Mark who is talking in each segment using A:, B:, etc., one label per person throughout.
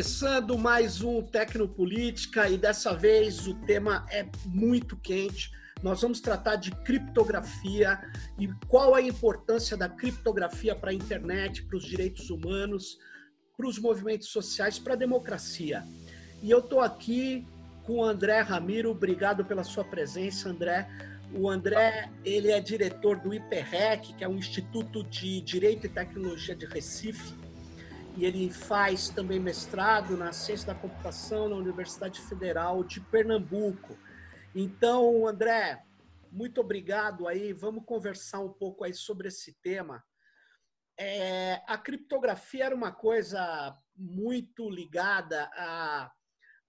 A: Começando mais um Tecnopolítica e dessa vez o tema é muito quente. Nós vamos tratar de criptografia e qual a importância da criptografia para a internet, para os direitos humanos, para os movimentos sociais, para a democracia. E eu estou aqui com o André Ramiro. Obrigado pela sua presença, André. O André, ele é diretor do IPREC, que é um Instituto de Direito e Tecnologia de Recife, e ele faz também mestrado na Ciência da Computação na Universidade Federal de Pernambuco. Então, André, muito obrigado aí. Vamos conversar um pouco aí sobre esse tema. É, a criptografia era uma coisa muito ligada à,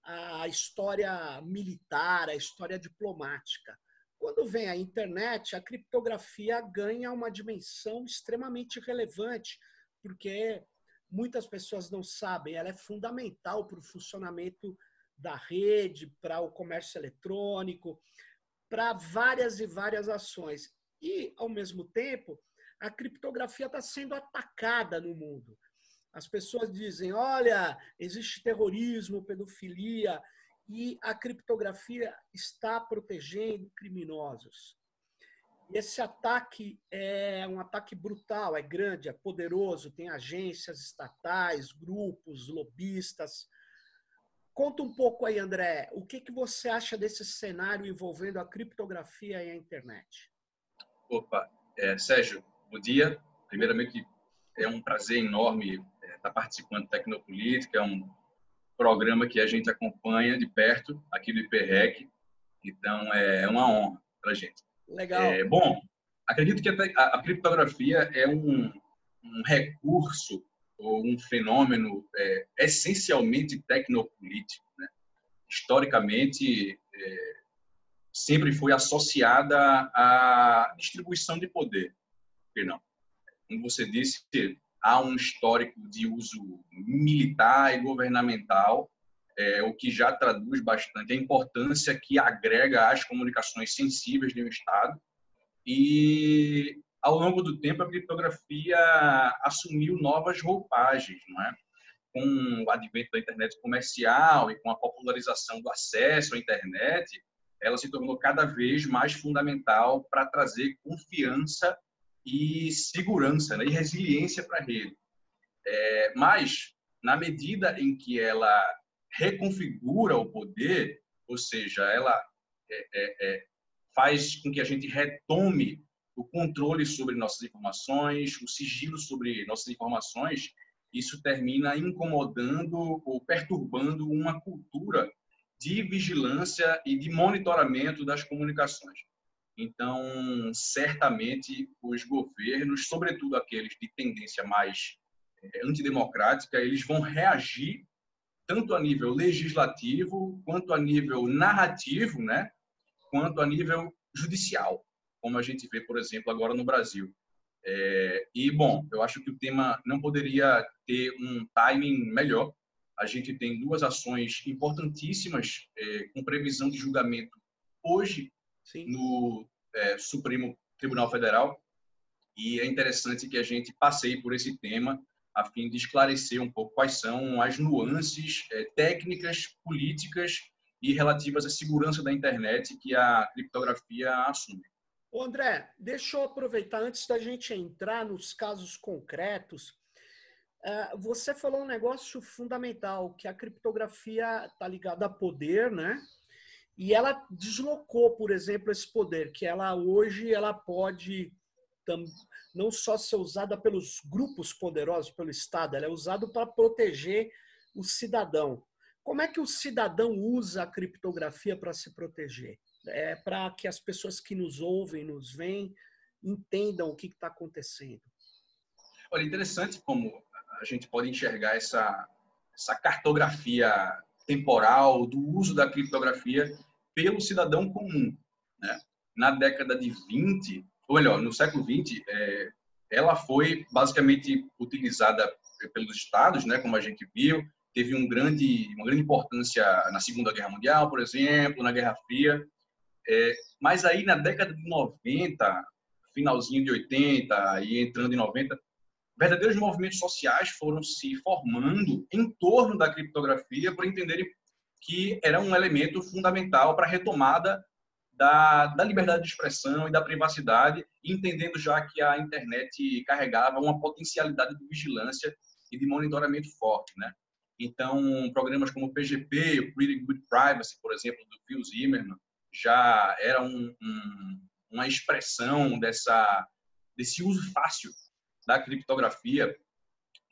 A: à história militar, à história diplomática. Quando vem a internet, a criptografia ganha uma dimensão extremamente relevante, porque muitas pessoas não sabem, ela é fundamental para o funcionamento da rede, para o comércio eletrônico, para várias e várias ações. E, ao mesmo tempo, a criptografia está sendo atacada no mundo. As pessoas dizem: olha, existe terrorismo, pedofilia, e a criptografia está protegendo criminosos. Esse ataque é um ataque brutal, é grande, é poderoso, tem agências estatais, grupos, lobistas. Conta um pouco aí, André, o que, que você acha desse cenário envolvendo a criptografia e a internet?
B: Opa, é, Sérgio, bom dia. Primeiramente, é um prazer enorme é, estar participando do Tecnopolítica, é um programa que a gente acompanha de perto aqui do IPREC. Então, é uma honra para a gente.
A: Legal.
B: É, bom, acredito que a, a criptografia é um, um, recurso ou um fenômeno é, essencialmente tecnopolítico. Né? Historicamente, é, sempre foi associada à distribuição de poder. Não? Como você disse, há um histórico de uso militar e governamental, é, o que já traduz bastante a importância que agrega às comunicações sensíveis de um Estado. E, ao longo do tempo, a criptografia assumiu novas roupagens, não é? com o advento da internet comercial e com a popularização do acesso à internet, ela se tornou cada vez mais fundamental para trazer confiança e segurança né, e resiliência para a rede. É, mas, na medida em que ela reconfigura o poder, ou seja, ela é, é, é, faz com que a gente retome o controle sobre nossas informações, o sigilo sobre nossas informações, isso termina incomodando ou perturbando uma cultura de vigilância e de monitoramento das comunicações. Então, certamente, os governos, sobretudo aqueles de tendência mais é, antidemocrática, eles vão reagir tanto a nível legislativo, quanto a nível narrativo, né? quanto a nível judicial, como a gente vê, por exemplo, agora no Brasil. É, e, bom, eu acho que o tema não poderia ter um timing melhor. A gente tem duas ações importantíssimas é, com previsão de julgamento hoje Sim. no é, Supremo Tribunal Federal. E é interessante que a gente passeie por esse tema a fim de esclarecer um pouco quais são as nuances é, técnicas, políticas e relativas à segurança da internet que a criptografia assume.
A: Ô André, deixa eu aproveitar antes da gente entrar nos casos concretos. Uh, você falou um negócio fundamental, que a criptografia está ligada a poder, né? E ela deslocou, por exemplo, esse poder, que ela hoje ela pode não só ser usada pelos grupos poderosos, pelo Estado, ela é usada para proteger o cidadão. Como é que o cidadão usa a criptografia para se proteger? É para que as pessoas que nos ouvem, nos veem, entendam o que está acontecendo.
B: Olha, interessante como a gente pode enxergar essa, essa cartografia temporal do uso da criptografia pelo cidadão comum. Né? Na década de 20, ou melhor, no século 20, é, ela foi basicamente utilizada pelos estados, né, como a gente viu, teve um grande, uma grande importância na Segunda Guerra Mundial, por exemplo, na Guerra Fria. É, mas aí na década de 90, finalzinho de 80 e entrando em 90, verdadeiros movimentos sociais foram se formando em torno da criptografia por entenderem que era um elemento fundamental para a retomada da, da, liberdade de expressão e da privacidade, entendendo já que a internet carregava uma potencialidade de vigilância e de monitoramento forte, né? Então, programas como o PGP, o Pretty Good Privacy, por exemplo, do Phil Zimmerman, já era um, um, uma expressão dessa, desse uso fácil da criptografia,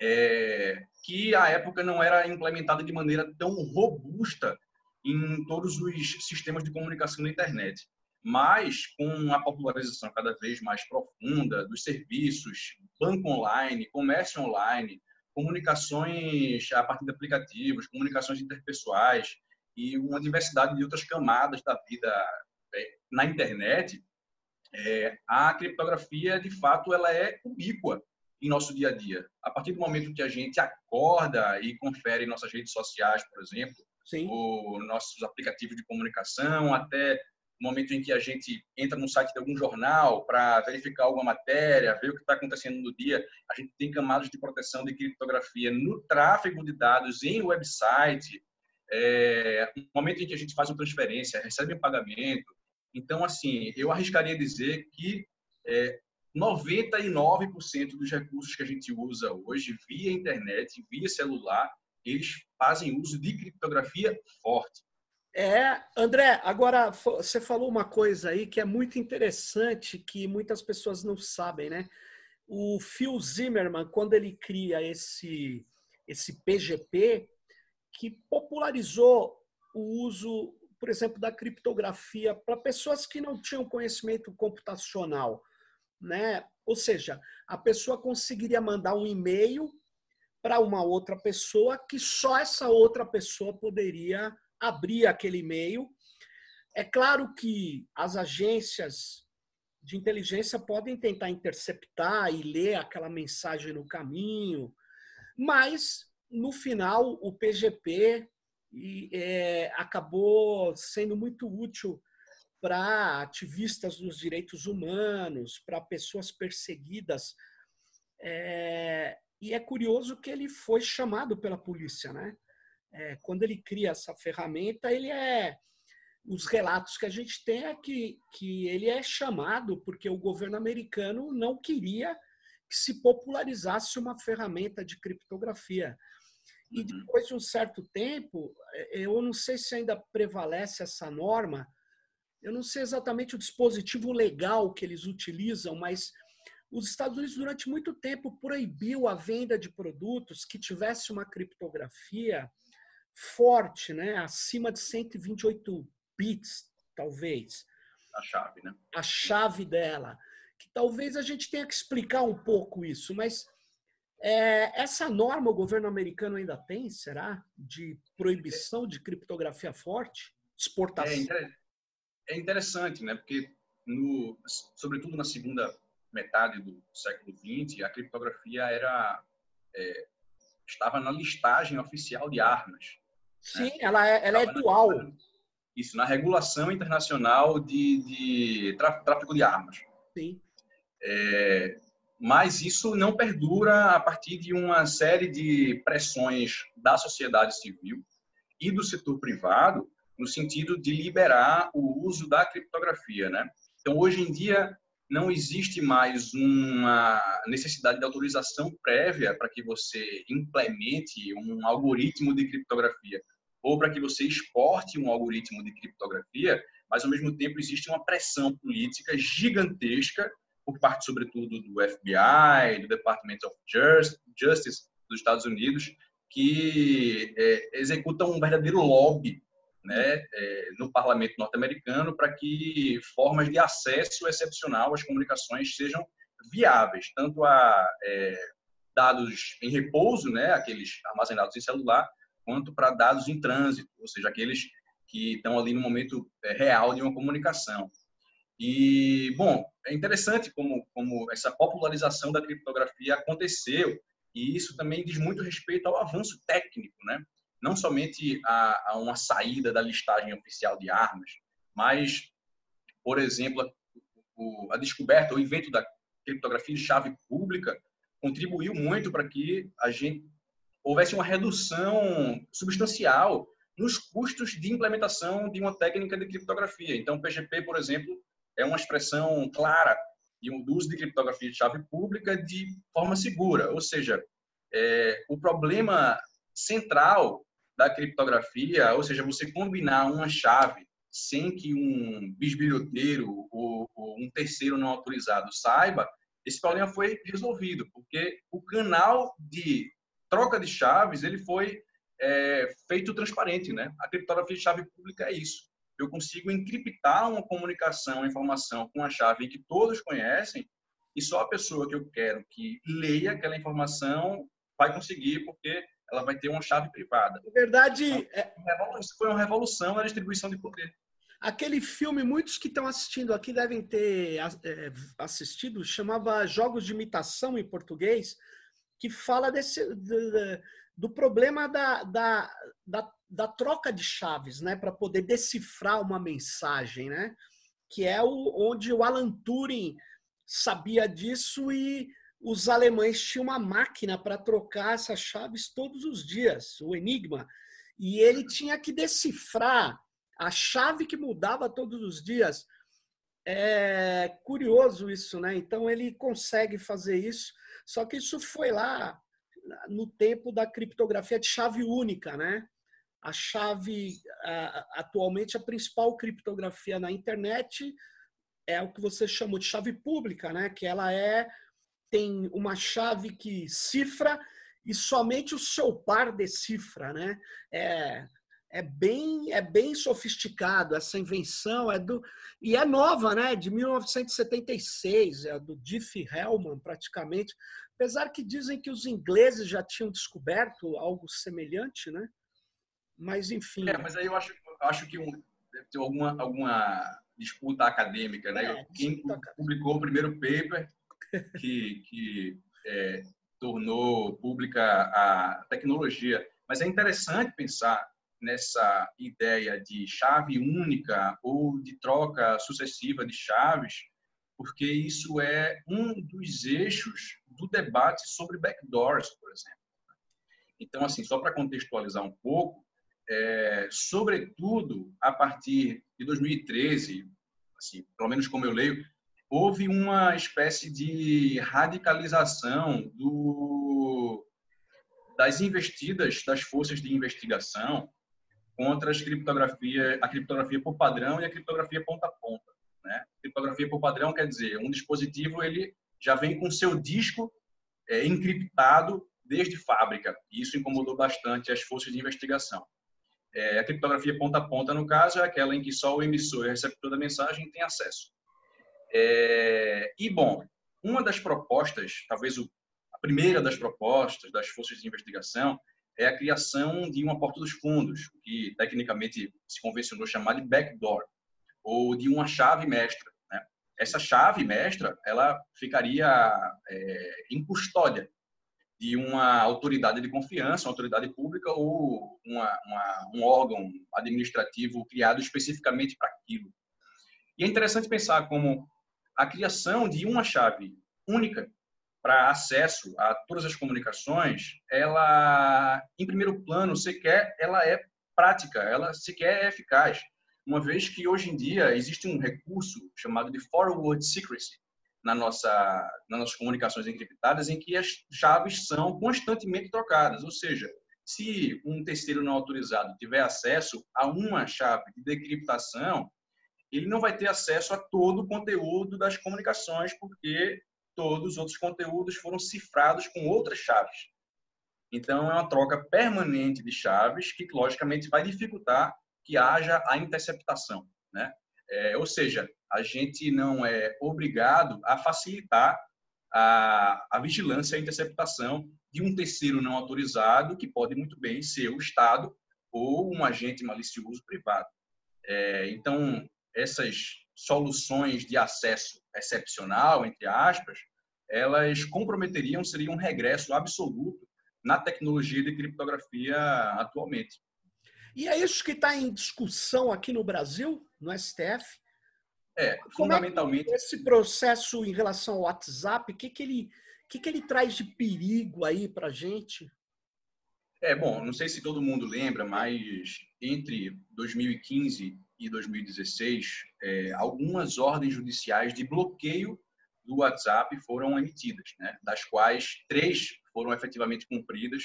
B: é, que à época não era implementada de maneira tão robusta em todos os sistemas de comunicação da internet. Mas, com a popularização cada vez mais profunda dos serviços, banco online, comércio online, comunicações a partir de aplicativos, comunicações interpessoais e uma diversidade de outras camadas da vida é, na internet, é, a criptografia, de fato, ela é ubíqua em nosso dia a dia. A partir do momento que a gente acorda e confere nossas redes sociais, por exemplo, Sim. nossos aplicativos de comunicação, até o momento em que a gente entra no site de algum jornal para verificar alguma matéria, ver o que está acontecendo no dia, a gente tem camadas de proteção de criptografia no tráfego de dados em website, é, no momento em que a gente faz uma transferência, recebe um pagamento. Então, assim, eu arriscaria dizer que é, 99% dos recursos que a gente usa hoje via internet, via celular, eles fazem uso de criptografia forte.
A: É, André, agora você falou uma coisa aí que é muito interessante, que muitas pessoas não sabem, né? O Phil Zimmerman, quando ele cria esse, esse PGP, que popularizou o uso, por exemplo, da criptografia para pessoas que não tinham conhecimento computacional, né? Ou seja, a pessoa conseguiria mandar um e-mail para uma outra pessoa que só essa outra pessoa poderia abrir aquele e-mail. É claro que as agências de inteligência podem tentar interceptar e ler aquela mensagem no caminho, mas no final o PGP é, acabou sendo muito útil para ativistas dos direitos humanos, para pessoas perseguidas. É, e é curioso que ele foi chamado pela polícia, né? é, quando ele cria essa ferramenta, ele é os relatos que a gente tem é que, que ele é chamado porque o governo americano não queria que se popularizasse uma ferramenta de criptografia. E uhum. depois de um certo tempo, é, eu não sei se ainda prevalece essa norma, eu não sei exatamente o dispositivo legal que eles utilizam, mas os Estados Unidos, durante muito tempo, proibiu a venda de produtos que tivesse uma criptografia forte, né? acima de 128 bits, talvez.
B: A chave, né?
A: A chave dela. Que talvez a gente tenha que explicar um pouco isso, mas é, essa norma o governo americano ainda tem, será? De proibição de criptografia forte? Exportação?
B: É, é interessante, né? Porque, no, sobretudo na segunda metade do século XX, a criptografia era é, estava na listagem oficial de armas.
A: Sim, né? ela é, ela é dual.
B: Isso, na regulação internacional de, de tráfico de armas.
A: Sim.
B: É, mas isso não perdura a partir de uma série de pressões da sociedade civil e do setor privado no sentido de liberar o uso da criptografia, né? Então, hoje em dia, não existe mais uma necessidade de autorização prévia para que você implemente um algoritmo de criptografia ou para que você exporte um algoritmo de criptografia, mas ao mesmo tempo existe uma pressão política gigantesca por parte, sobretudo, do FBI, do Department of Justice dos Estados Unidos, que é, executam um verdadeiro lobby né, é, no parlamento norte-americano para que formas de acesso excepcional às comunicações sejam viáveis, tanto a é, dados em repouso, né, aqueles armazenados em celular, quanto para dados em trânsito, ou seja, aqueles que estão ali no momento é, real de uma comunicação. E, bom, é interessante como, como essa popularização da criptografia aconteceu, e isso também diz muito respeito ao avanço técnico, né? Não somente a, a uma saída da listagem oficial de armas, mas, por exemplo, a, o, a descoberta, o invento da criptografia de chave pública contribuiu muito para que a gente houvesse uma redução substancial nos custos de implementação de uma técnica de criptografia. Então, PGP, por exemplo, é uma expressão clara de um uso de criptografia de chave pública de forma segura. Ou seja, é, o problema central da criptografia, ou seja, você combinar uma chave sem que um bisbilhoteiro ou, ou um terceiro não autorizado saiba, esse problema foi resolvido, porque o canal de troca de chaves ele foi é, feito transparente, né? A criptografia de chave pública é isso. Eu consigo encriptar uma comunicação, uma informação com uma chave que todos conhecem e só a pessoa que eu quero que leia aquela informação vai conseguir, porque ela vai ter uma chave privada.
A: Na verdade,
B: então, isso foi uma revolução na distribuição de poder.
A: Aquele filme, muitos que estão assistindo aqui devem ter é, assistido, chamava Jogos de Imitação em português, que fala desse, do, do problema da, da, da, da, troca de chaves, né, para poder decifrar uma mensagem, né, que é o, onde o Alan Turing sabia disso e os alemães tinham uma máquina para trocar essas chaves todos os dias, o Enigma, e ele tinha que decifrar a chave que mudava todos os dias. É curioso isso, né? Então ele consegue fazer isso, só que isso foi lá no tempo da criptografia de chave única, né? A chave, atualmente, a principal criptografia na internet é o que você chamou de chave pública, né? Que ela é tem uma chave que cifra e somente o seu par decifra, né? É, é bem é bem sofisticado. Essa invenção é do e é nova né? De 1976 é do Diffie-Hellman praticamente. Apesar que dizem que os ingleses já tinham descoberto algo semelhante né? Mas enfim.
B: É, mas aí eu acho acho que um, deve ter alguma alguma disputa acadêmica né? É, quem publicou o primeiro paper que que é, tornou pública a tecnologia mas é interessante pensar nessa ideia de chave única ou de troca sucessiva de chaves, porque isso é um dos eixos do debate sobre backdoors, por exemplo. Então, assim, só para contextualizar um pouco, é, sobretudo a partir de 2013, assim, pelo menos como eu leio, houve uma espécie de radicalização do, das investidas das forças de investigação contra as criptografia, a criptografia por padrão e a criptografia ponta a ponta. Né? Criptografia por padrão quer dizer um dispositivo ele já vem com seu disco é, encriptado desde fábrica. E isso incomodou bastante as forças de investigação. É, a criptografia ponta a ponta, no caso, é aquela em que só o emissor e o receptor da mensagem têm acesso. É, e, bom, uma das propostas, talvez o, a primeira das propostas das forças de investigação, é a criação de uma porta dos fundos, que tecnicamente se convencionou chamar de backdoor, ou de uma chave mestra. Né? Essa chave mestra, ela ficaria é, em custódia de uma autoridade de confiança, uma autoridade pública ou uma, uma, um órgão administrativo criado especificamente para aquilo. E é interessante pensar como a criação de uma chave única para acesso a todas as comunicações, ela, em primeiro plano, sequer ela é prática, ela sequer é eficaz, uma vez que hoje em dia existe um recurso chamado de forward secrecy na nossa nas nossas comunicações encriptadas, em que as chaves são constantemente trocadas, ou seja, se um terceiro não autorizado tiver acesso a uma chave de decriptação, ele não vai ter acesso a todo o conteúdo das comunicações, porque todos os outros conteúdos foram cifrados com outras chaves. Então, é uma troca permanente de chaves que, logicamente, vai dificultar que haja a interceptação. Né? É, ou seja, a gente não é obrigado a facilitar a, a vigilância e a interceptação de um terceiro não autorizado, que pode muito bem ser o Estado ou um agente malicioso privado. É, então, essas soluções de acesso excepcional, entre aspas, elas comprometeriam, seria um regresso absoluto na tecnologia de criptografia atualmente.
A: E é isso que está em discussão aqui no Brasil, no STF?
B: É, Como fundamentalmente.
A: É esse processo em relação ao WhatsApp, o que, que, ele, que, que ele traz de perigo aí para a gente?
B: É, bom, não sei se todo mundo lembra, mas entre 2015 e 2016, é, algumas ordens judiciais de bloqueio do WhatsApp foram emitidas, né? das quais três foram efetivamente cumpridas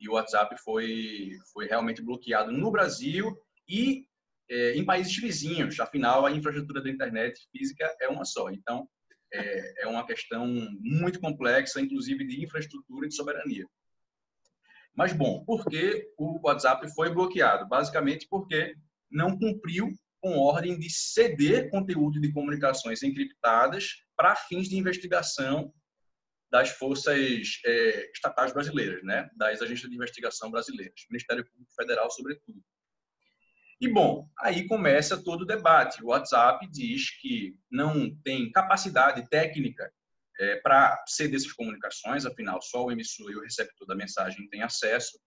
B: e o WhatsApp foi, foi realmente bloqueado no Brasil e é, em países vizinhos. Afinal, a infraestrutura da internet física é uma só. Então, é, é uma questão muito complexa, inclusive de infraestrutura e de soberania. Mas, bom, por que o WhatsApp foi bloqueado? Basicamente porque não cumpriu com ordem de ceder conteúdo de comunicações encriptadas para fins de investigação das forças é, estatais brasileiras, né? das agências de investigação brasileiras, Ministério Público Federal, sobretudo. E, bom, aí começa todo o debate. O WhatsApp diz que não tem capacidade técnica é, para ceder essas comunicações, afinal, só o emissor e o receptor da mensagem têm acesso.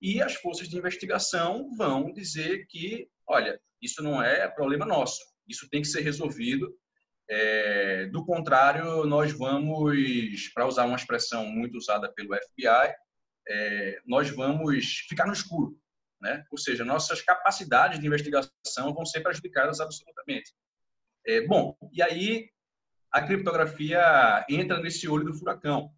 B: E as forças de investigação vão dizer que, olha, isso não é problema nosso, isso tem que ser resolvido. É, do contrário, nós vamos, para usar uma expressão muito usada pelo FBI, é, nós vamos ficar no escuro né? Ou seja, nossas capacidades de investigação vão ser prejudicadas absolutamente. É, bom, e aí a criptografia entra nesse olho do furacão.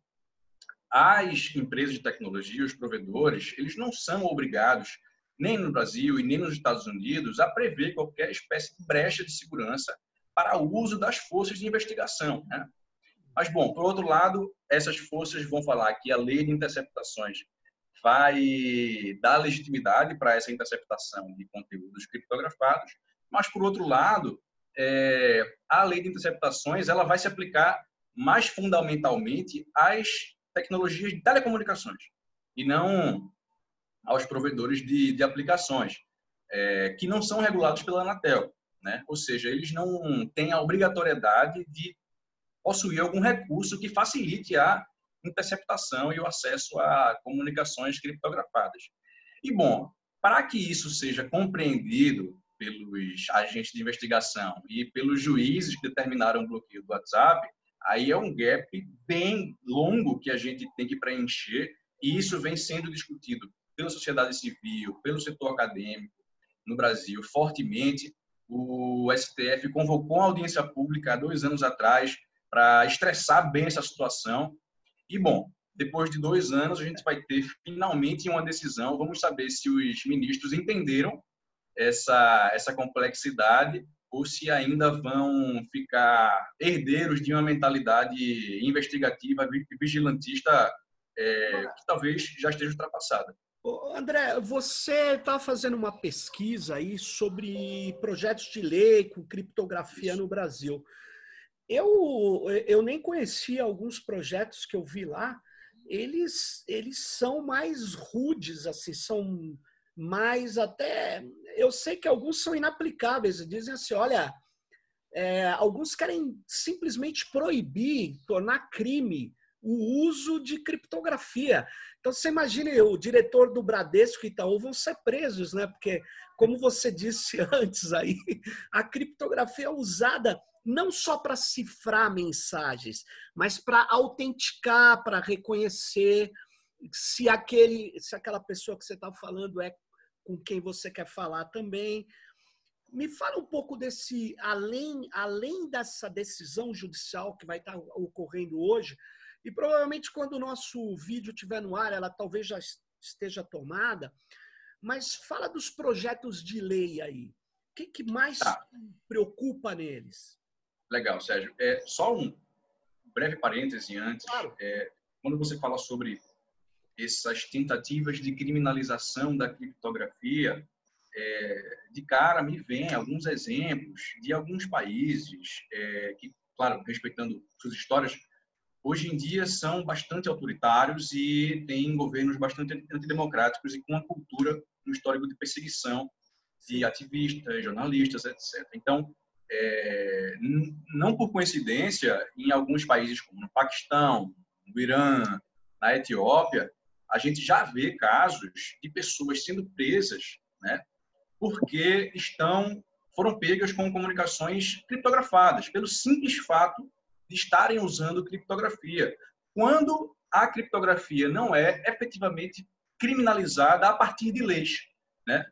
B: As empresas de tecnologia, os provedores, eles não são obrigados, nem no Brasil e nem nos Estados Unidos, a prever qualquer espécie de brecha de segurança para o uso das forças de investigação. Né? Mas, bom, por outro lado, essas forças vão falar que a lei de interceptações vai dar legitimidade para essa interceptação de conteúdos criptografados, mas, por outro lado, é, a lei de interceptações ela vai se aplicar mais fundamentalmente às tecnologias de telecomunicações e não aos provedores de, de aplicações, é, que não são regulados pela Anatel. Né? Ou seja, eles não têm a obrigatoriedade de possuir algum recurso que facilite a interceptação e o acesso a comunicações criptografadas. E, bom, para que isso seja compreendido pelos agentes de investigação e pelos juízes que determinaram o bloqueio do WhatsApp, aí é um gap bem longo que a gente tem que preencher e isso vem sendo discutido pela sociedade civil, pelo setor acadêmico no Brasil fortemente. O STF convocou uma audiência pública há dois anos atrás para estressar bem essa situação e, bom, depois de dois anos, a gente vai ter finalmente uma decisão. Vamos saber se os ministros entenderam essa, essa complexidade ou se ainda vão ficar herdeiros de uma mentalidade investigativa, vigilantista, é, que talvez já esteja ultrapassada.
A: André, você está fazendo uma pesquisa aí sobre projetos de lei com criptografia no Brasil. Eu, eu nem conhecia alguns projetos que eu vi lá. Eles, eles são mais rudes, assim, são mais até. Eu sei que alguns são inaplicáveis. Dizem assim: olha, é, alguns querem simplesmente proibir, tornar crime o uso de criptografia. Então, você imagine, o diretor do Bradesco e Itaú vão ser presos, né? Porque, como você disse antes aí, a criptografia é usada não só para cifrar mensagens, mas para autenticar, para reconhecer se aquele, se aquela pessoa que você está falando é com quem você quer falar também. Me fala um pouco desse, além, além dessa decisão judicial que vai estar tá ocorrendo hoje, e provavelmente quando o nosso vídeo estiver no ar, ela talvez já esteja tomada, mas fala dos projetos de lei aí. O que, que mais tá. preocupa neles?
B: Legal, Sérgio. É, só um breve parêntese antes. Claro. É, quando você fala sobre essas tentativas de criminalização da criptografia, é, de cara me vem alguns exemplos de alguns países é, que, claro, respeitando suas histórias, hoje em dia são bastante autoritários e têm governos bastante antidemocráticos e com uma cultura, um histórico de perseguição de ativistas, jornalistas, etc. Então, é, não por coincidência, em alguns países como no Paquistão, no Irã, na Etiópia, a gente já vê casos de pessoas sendo presas, né, porque estão foram pegas com comunicações criptografadas, pelo simples fato de estarem usando criptografia. quando a criptografia não é efetivamente criminalizada a partir de leis, né?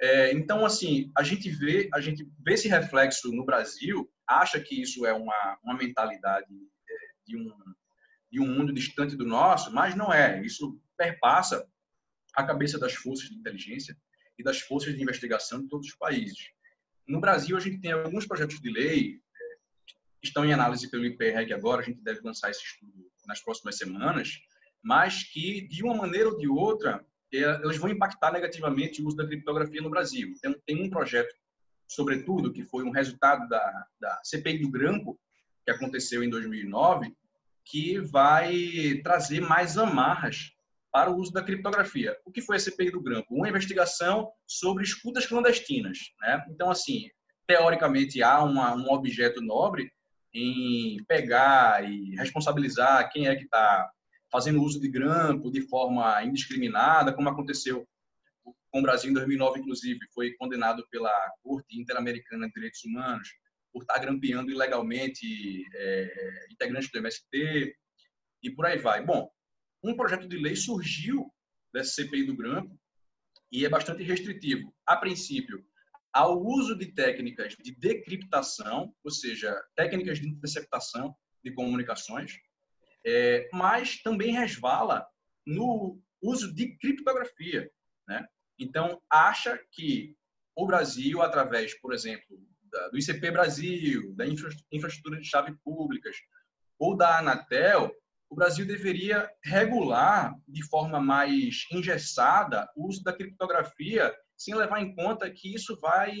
B: É, então, assim, a gente vê, a gente vê esse reflexo no Brasil, acha que isso é uma, uma mentalidade é, de um, de um mundo distante do nosso, mas não é. Isso perpassa a cabeça das forças de inteligência e das forças de investigação de todos os países. No Brasil, a gente tem alguns projetos de lei estão em análise pelo IPREG agora, a gente deve lançar esse estudo nas próximas semanas, mas que, de uma maneira ou de outra, é, eles vão impactar negativamente o uso da criptografia no Brasil. Então, tem um projeto, sobretudo, que foi um resultado da, da CPI do Grampo, que aconteceu em 2009, que vai trazer mais amarras para o uso da criptografia. O que foi a CPI do Grampo? Uma investigação sobre escutas clandestinas. Né? Então, assim, teoricamente há uma, um objeto nobre em pegar e responsabilizar quem é que está fazendo uso de grampo de forma indiscriminada, como aconteceu com o Brasil em 2009, inclusive, foi condenado pela Corte Interamericana de Direitos Humanos por estar grampeando ilegalmente é, integrantes do MST e por aí vai. Bom, um projeto de lei surgiu dessa CPI do grampo e é bastante restritivo. A princípio, ao uso de técnicas de decriptação, ou seja, técnicas de interceptação de comunicações, é, mas também resvala no uso de criptografia. Né? Então, acha que o Brasil, através, por exemplo, da, do ICP Brasil, da infra, infraestrutura de chave públicas ou da Anatel, o Brasil deveria regular de forma mais engessada o uso da criptografia, sem levar em conta que isso vai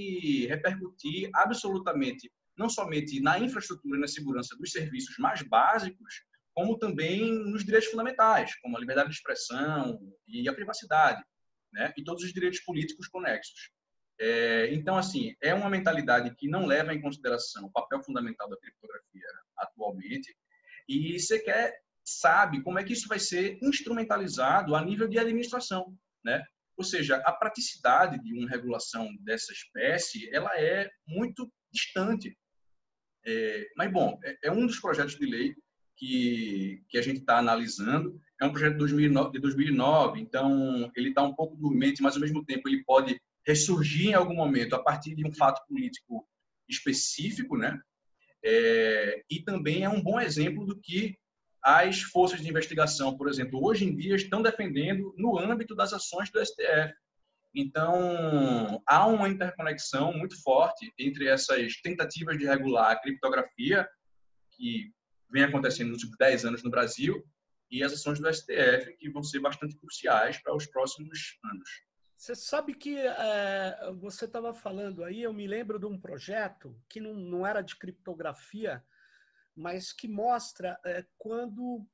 B: repercutir absolutamente não somente na infraestrutura e na segurança dos serviços mais básicos, como também nos direitos fundamentais, como a liberdade de expressão e a privacidade, né? e todos os direitos políticos conexos. É, então, assim, é uma mentalidade que não leva em consideração o papel fundamental da criptografia atualmente e sequer sabe como é que isso vai ser instrumentalizado a nível de administração, né? Ou seja, a praticidade de uma regulação dessa espécie, ela é muito distante. É, mas, bom, é, é um dos projetos de lei que, que a gente está analisando. É um projeto de 2009, de 2009 então ele está um pouco dormente, mas ao mesmo tempo ele pode ressurgir em algum momento a partir de um fato político específico, né? É, e também é um bom exemplo do que as forças de investigação, por exemplo, hoje em dia estão defendendo no âmbito das ações do STF. Então, há uma interconexão muito forte entre essas tentativas de regular a criptografia, que vem acontecendo nos últimos 10 anos no Brasil e as ações do STF que vão ser bastante cruciais para os próximos anos.
A: Você sabe que é, você estava falando aí, eu me lembro de um projeto que não, não era de criptografia, mas que mostra é, quando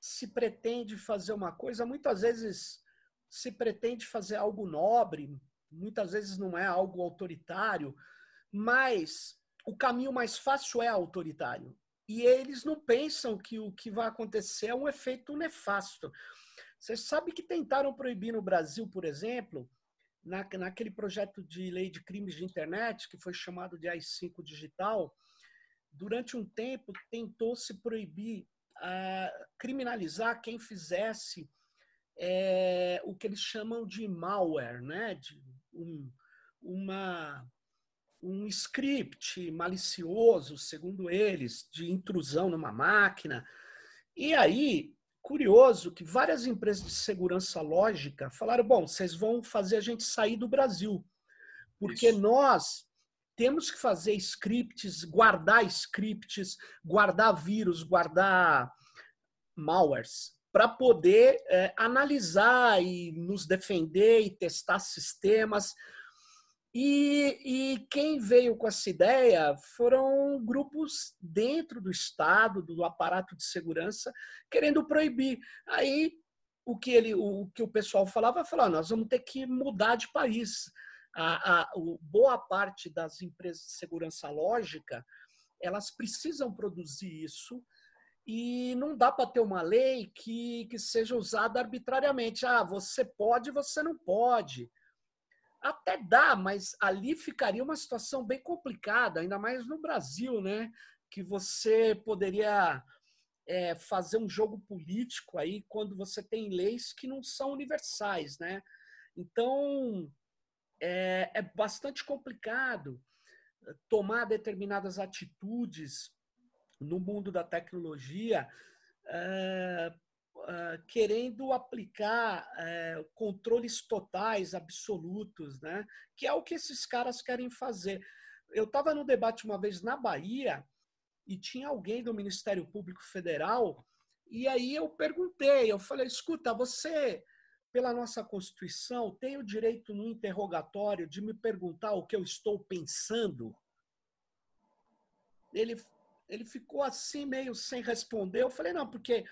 A: se pretende fazer uma coisa, muitas vezes se pretende fazer algo nobre, muitas vezes não é algo autoritário, mas o caminho mais fácil é autoritário e eles não pensam que o que vai acontecer é um efeito nefasto. Você sabe que tentaram proibir no Brasil, por exemplo, na, naquele projeto de lei de crimes de internet, que foi chamado de AI-5 Digital, durante um tempo tentou-se proibir, uh, criminalizar quem fizesse é, o que eles chamam de malware, né? de um, uma um script malicioso, segundo eles, de intrusão numa máquina. E aí, curioso que várias empresas de segurança lógica falaram: bom, vocês vão fazer a gente sair do Brasil, porque Isso. nós temos que fazer scripts, guardar scripts, guardar vírus, guardar malwares, para poder é, analisar e nos defender e testar sistemas. E, e, quem veio com essa ideia foram grupos dentro do Estado, do aparato de segurança, querendo proibir. Aí o que, ele, o, que o pessoal falava, falava, nós vamos ter que mudar de país. A, a, o, boa parte das empresas de segurança lógica, elas precisam produzir isso e não dá para ter uma lei que, que seja usada arbitrariamente. Ah, você pode, você não pode. Até dá, mas ali ficaria uma situação bem complicada, ainda mais no Brasil, né? Que você poderia é, fazer um jogo político aí quando você tem leis que não são universais, né? Então é, é bastante complicado tomar determinadas atitudes no mundo da tecnologia é, é, querendo aplicar é, controles totais, absolutos, né? que é o que esses caras querem fazer. Eu estava no debate uma vez na Bahia e tinha alguém do Ministério Público Federal e aí eu perguntei, eu falei, escuta, você, pela nossa Constituição, tem o direito no interrogatório de me perguntar o que eu estou pensando? Ele, ele ficou assim, meio sem responder. Eu falei, não, porque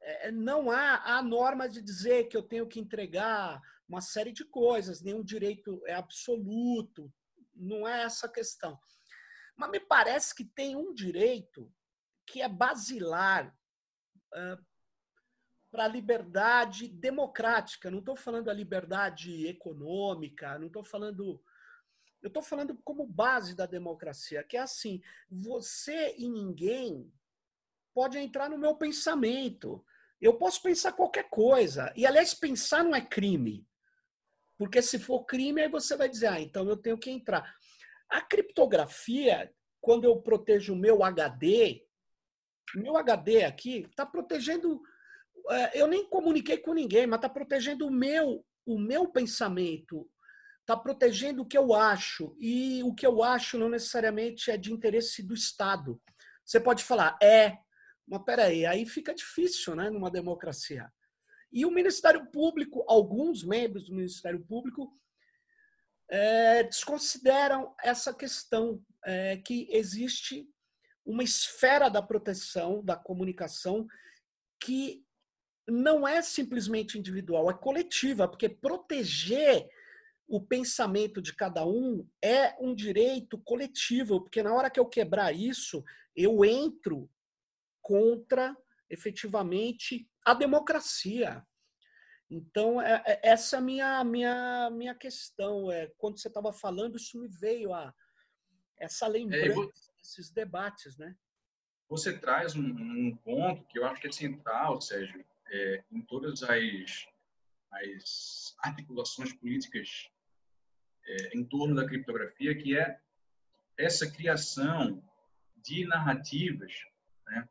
A: é, não há a norma de dizer que eu tenho que entregar uma série de coisas, nenhum direito é absoluto, não é essa a questão. Mas me parece que tem um direito que é basilar para a liberdade democrática. Não estou falando a liberdade econômica, não estou falando. Eu estou falando como base da democracia, que é assim: você e ninguém pode entrar no meu pensamento. Eu posso pensar qualquer coisa. E, aliás, pensar não é crime. Porque se for crime, aí você vai dizer, ah, então eu tenho que entrar. A criptografia, quando eu protejo o meu HD, meu HD aqui está protegendo. É, eu nem comuniquei com ninguém, mas está protegendo o meu, o meu pensamento, está protegendo o que eu acho. E o que eu acho não necessariamente é de interesse do Estado. Você pode falar, é, mas peraí, aí fica difícil né, numa democracia. E o Ministério Público, alguns membros do Ministério Público, é, desconsideram essa questão é, que existe uma esfera da proteção da comunicação que não é simplesmente individual, é coletiva, porque proteger o pensamento de cada um é um direito coletivo, porque na hora que eu quebrar isso, eu entro contra efetivamente a democracia. Então, é, é, essa é a minha, minha, minha questão. É, quando você estava falando, isso me veio a essa é, lembrança é, desses debates. Né?
B: Você traz um, um, ponto que eu acho que é central, Sérgio, é, em todas as, as articulações políticas é, em torno da criptografia, que é essa criação de narrativas, né,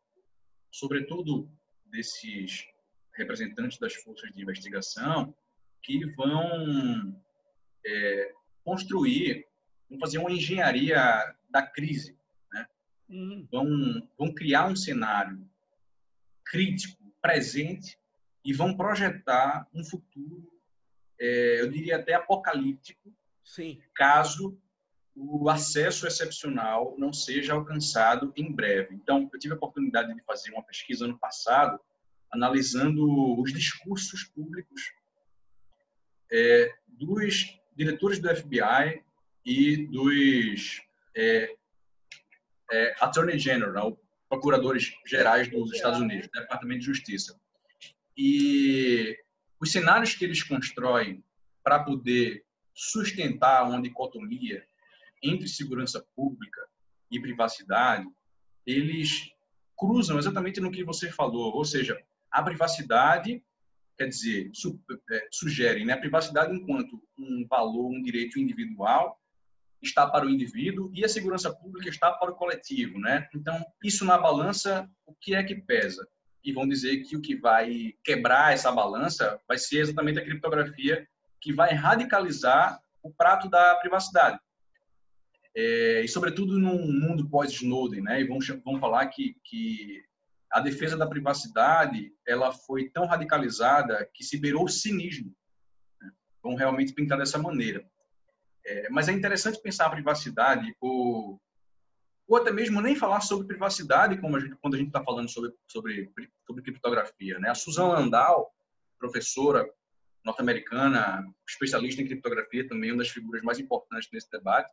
B: sobretudo desses representantes das forças de investigação que vão é, construir, vão fazer uma engenharia da crise, né? Uhum. Vão, vão criar um cenário crítico, presente, e vão projetar um futuro, é, eu diria até apocalíptico,
A: Sim.
B: caso o acesso excepcional não seja alcançado em breve. Então, eu tive a oportunidade de fazer uma pesquisa ano passado analisando os discursos públicos é, dos diretores do FBI e dos é, é, Attorney General, procuradores gerais dos Estados Unidos, Departamento de Justiça. E os cenários que eles constroem para poder sustentar uma dicotomia entre segurança pública e privacidade, eles cruzam exatamente no que você falou, ou seja, a privacidade, quer dizer, su, é, sugerem, né? A privacidade enquanto um valor, um direito individual está para o indivíduo e a segurança pública está para o coletivo, né? Então, isso na balança, o que é que pesa? E vão dizer que o que vai quebrar essa balança vai ser exatamente a criptografia que vai radicalizar o prato da privacidade. É, e sobretudo num mundo pós-Snowden, né? E vamos, vamos falar que, que a defesa da privacidade ela foi tão radicalizada que se beirou o cinismo. Né? Vamos realmente pintar dessa maneira. É, mas é interessante pensar a privacidade ou, ou até mesmo nem falar sobre privacidade como a gente, quando a gente está falando sobre, sobre, sobre criptografia. Né? A Susan Landau, professora norte-americana, especialista em criptografia, também uma das figuras mais importantes nesse debate,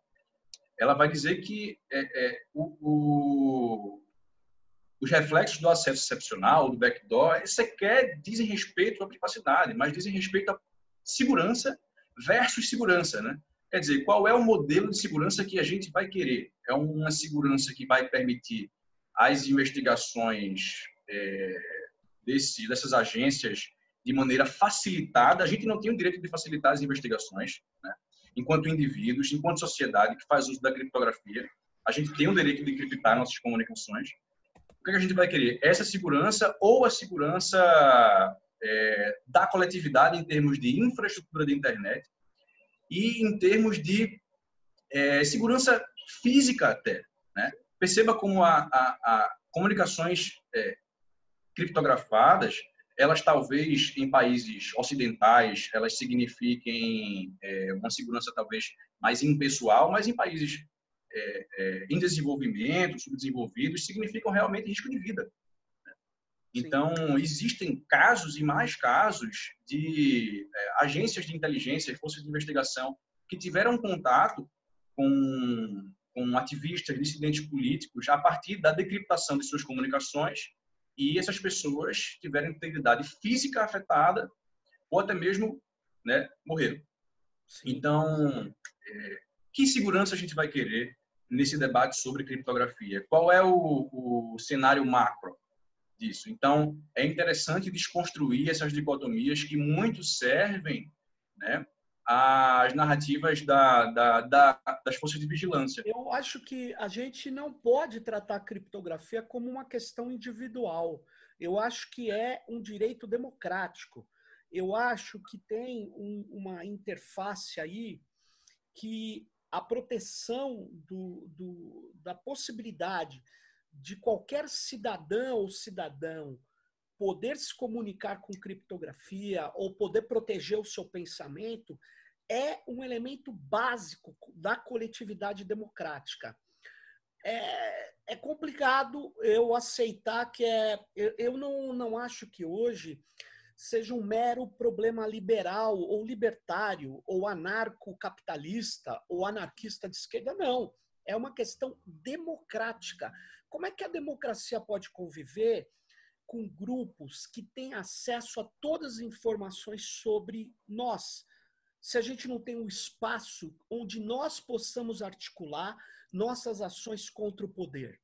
B: ela vai dizer que é, é, o, o os reflexos do acesso excepcional, do backdoor, sequer dizem respeito à privacidade, mas dizem respeito à segurança versus segurança, né? Quer dizer, qual é o modelo de segurança que a gente vai querer? É uma segurança que vai permitir as investigações é, desse, dessas agências de maneira facilitada. A gente não tem o direito de facilitar as investigações, né? enquanto indivíduos, enquanto sociedade que faz uso da criptografia. A gente tem o direito de criptar nossas comunicações. O que a gente vai querer? Essa segurança ou a segurança é, da coletividade em termos de infraestrutura de internet e em termos de é, segurança física até. Né? Perceba como a, a, a comunicações é, criptografadas elas talvez em países ocidentais elas signifiquem é, uma segurança talvez mais impessoal, mas em países é, é, em desenvolvimento, subdesenvolvidos, significam realmente risco de vida. Então, existem casos e mais casos de é, agências de inteligência e forças de investigação que tiveram contato com, com ativistas, dissidentes políticos, a partir da decriptação de suas comunicações e essas pessoas tiveram integridade física afetada ou até mesmo né, morreram. Sim. Então, é, que segurança a gente vai querer nesse debate sobre criptografia? Qual é o, o cenário macro disso? Então, é interessante desconstruir essas dicotomias que muito servem né, as narrativas da, da, da, das forças de vigilância.
A: Eu acho que a gente não pode tratar a criptografia como uma questão individual. Eu acho que é um direito democrático. Eu acho que tem um, uma interface aí que a proteção do, do, da possibilidade de qualquer cidadão ou cidadão poder se comunicar com criptografia ou poder proteger o seu pensamento é um elemento básico da coletividade democrática. É, é complicado eu aceitar que é. Eu não, não acho que hoje seja um mero problema liberal ou libertário ou anarcocapitalista ou anarquista de esquerda, não. É uma questão democrática. Como é que a democracia pode conviver com grupos que têm acesso a todas as informações sobre nós. Se a gente não tem um espaço onde nós possamos articular nossas ações contra o poder.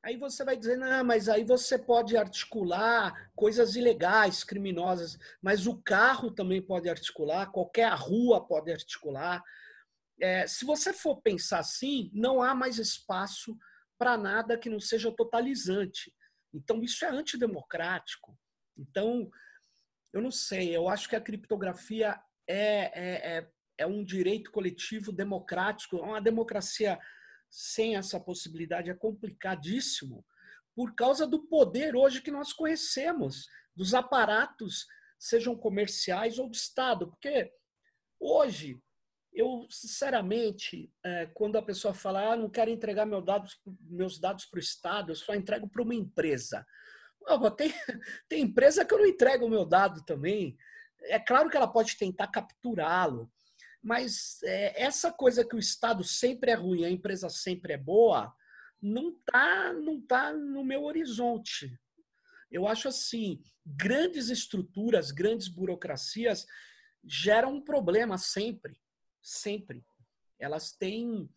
A: Aí você vai dizer, não, mas aí você pode articular coisas ilegais, criminosas, mas o carro também pode articular, qualquer rua pode articular. É, se você for pensar assim, não há mais espaço para nada que não seja totalizante. Então, isso é antidemocrático. Então, eu não sei, eu acho que a criptografia é, é, é, é um direito coletivo democrático, uma democracia sem essa possibilidade é complicadíssimo, por causa do poder hoje que nós conhecemos, dos aparatos, sejam comerciais ou do Estado. Porque hoje, eu, sinceramente, é, quando a pessoa fala, ah, não quero entregar meu dados, meus dados para o Estado, eu só entrego para uma empresa. tem, tem empresa que eu não entrego o meu dado também. É claro que ela pode tentar capturá-lo, mas é, essa coisa que o Estado sempre é ruim, a empresa sempre é boa, não está não tá no meu horizonte. Eu acho assim, grandes estruturas, grandes burocracias geram um problema sempre sempre. Elas têm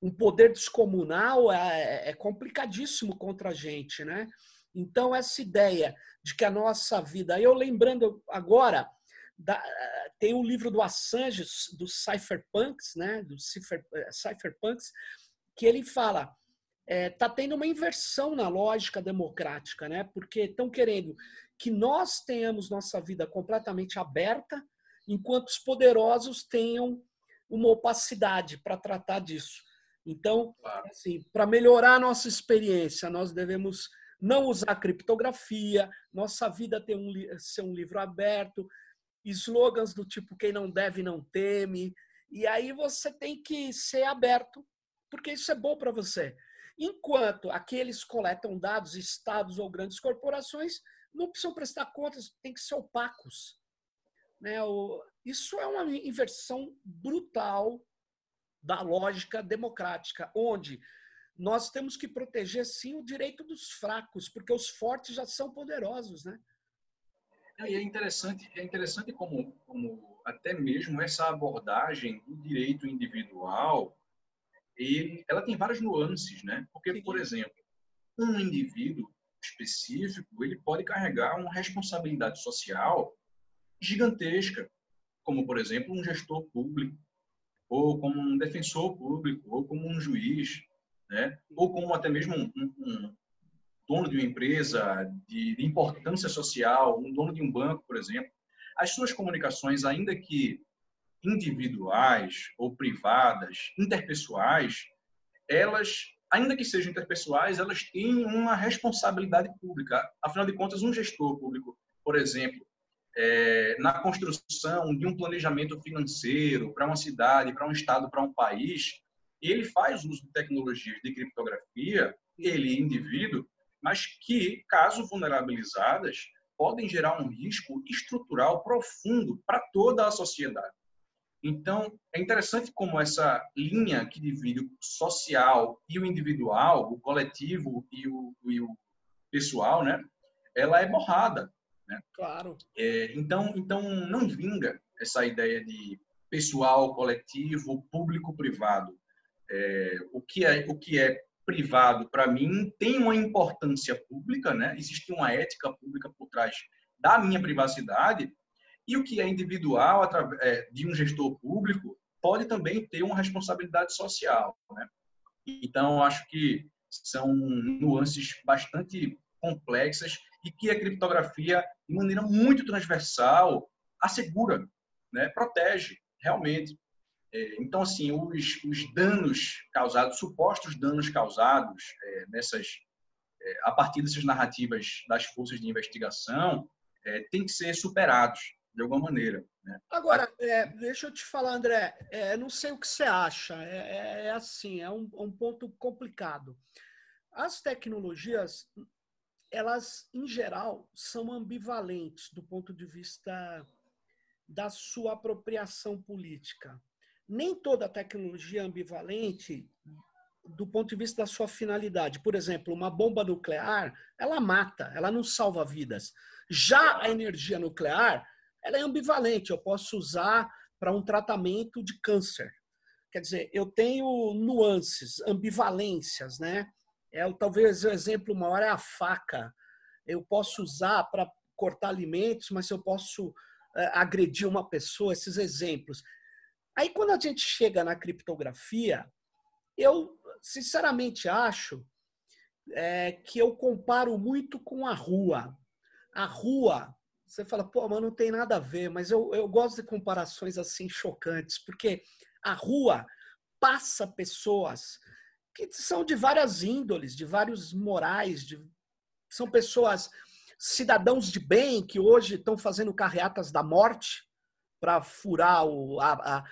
A: um poder descomunal, é, é complicadíssimo contra a gente, né? Então, essa ideia de que a nossa vida. Eu lembrando agora, da, tem um livro do Assange, do Cypherpunks, né? Do é, Cypherpunks, que ele fala. É, tá tendo uma inversão na lógica democrática, né? Porque estão querendo que nós tenhamos nossa vida completamente aberta, enquanto os poderosos tenham uma opacidade para tratar disso. Então, assim, para melhorar a nossa experiência, nós devemos não usar criptografia, nossa vida tem um, ser um livro aberto, slogans do tipo quem não deve não teme, e aí você tem que ser aberto, porque isso é bom para você. Enquanto aqueles coletam dados, estados ou grandes corporações, não precisam prestar contas, tem que ser opacos. Né? Isso é uma inversão brutal da lógica democrática, onde nós temos que proteger sim o direito dos fracos, porque os fortes já são poderosos, né?
B: E é interessante, é interessante como, como até mesmo essa abordagem do direito individual, ele, ela tem várias nuances, né? Porque, por exemplo, um indivíduo específico, ele pode carregar uma responsabilidade social gigantesca, como, por exemplo, um gestor público, ou como um defensor público, ou como um juiz, né? ou como até mesmo um, um dono de uma empresa de, de importância social, um dono de um banco, por exemplo. As suas comunicações, ainda que individuais ou privadas, interpessoais, elas, ainda que sejam interpessoais, elas têm uma responsabilidade pública. Afinal de contas, um gestor público, por exemplo, é, na construção de um planejamento financeiro para uma cidade, para um estado, para um país, ele faz uso de tecnologias de criptografia, ele, indivíduo, mas que, caso vulnerabilizadas, podem gerar um risco estrutural profundo para toda a sociedade. Então, é interessante como essa linha que divide o social e o individual, o coletivo e o, e o pessoal, né? Ela é borrada. Né?
A: Claro.
B: É, então, então, não vinga essa ideia de pessoal, coletivo, público-privado. É, o que é o que é privado para mim tem uma importância pública, né? Existe uma ética pública por trás da minha privacidade e o que é individual é, de um gestor público pode também ter uma responsabilidade social, né? Então acho que são nuances bastante complexas e que a criptografia, de maneira muito transversal, assegura, né? protege realmente. É, então, assim, os, os, danos causados, supostos danos causados é, nessas, é, a partir dessas narrativas das forças de investigação, é, têm que ser superados de alguma maneira. Né?
A: Agora, é, deixa eu te falar, André, é, não sei o que você acha, é, é assim, é um, um ponto complicado. As tecnologias elas, em geral, são ambivalentes do ponto de vista da sua apropriação política. Nem toda tecnologia é ambivalente do ponto de vista da sua finalidade. Por exemplo, uma bomba nuclear, ela mata, ela não salva vidas. Já a energia nuclear, ela é ambivalente. Eu posso usar para um tratamento de câncer. Quer dizer, eu tenho nuances, ambivalências, né? É, talvez o exemplo maior é a faca. Eu posso usar para cortar alimentos, mas eu posso é, agredir uma pessoa, esses exemplos. Aí, quando a gente chega na criptografia, eu sinceramente acho é, que eu comparo muito com a rua. A rua, você fala, pô, mas não tem nada a ver, mas eu, eu gosto de comparações assim chocantes, porque a rua passa pessoas que são de várias índoles, de vários morais, de, são pessoas, cidadãos de bem, que hoje estão fazendo carreatas da morte para furar o, a, a,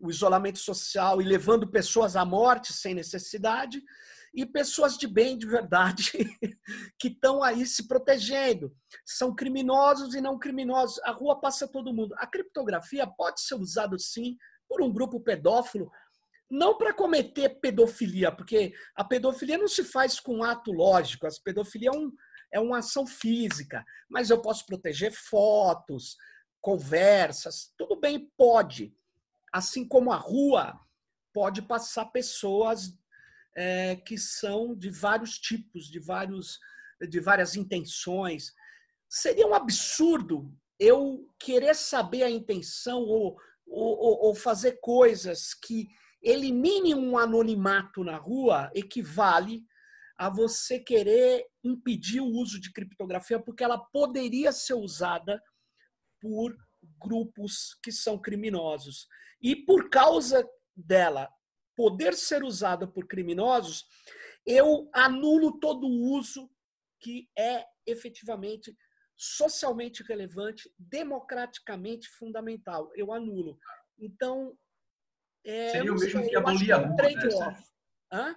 A: o isolamento social e levando pessoas à morte sem necessidade, e pessoas de bem de verdade que estão aí se protegendo. São criminosos e não criminosos. A rua passa todo mundo. A criptografia pode ser usada sim por um grupo pedófilo não para cometer pedofilia, porque a pedofilia não se faz com ato lógico, a pedofilia é, um, é uma ação física, mas eu posso proteger fotos, conversas, tudo bem, pode. Assim como a rua pode passar pessoas é, que são de vários tipos, de, vários, de várias intenções. Seria um absurdo eu querer saber a intenção ou, ou, ou fazer coisas que elimine um anonimato na rua equivale a você querer impedir o uso de criptografia porque ela poderia ser usada por grupos que são criminosos. E por causa dela poder ser usada por criminosos, eu anulo todo o uso que é efetivamente socialmente relevante, democraticamente fundamental. Eu anulo. Então,
B: é, Seria o mesmo que abolir a rua. Né?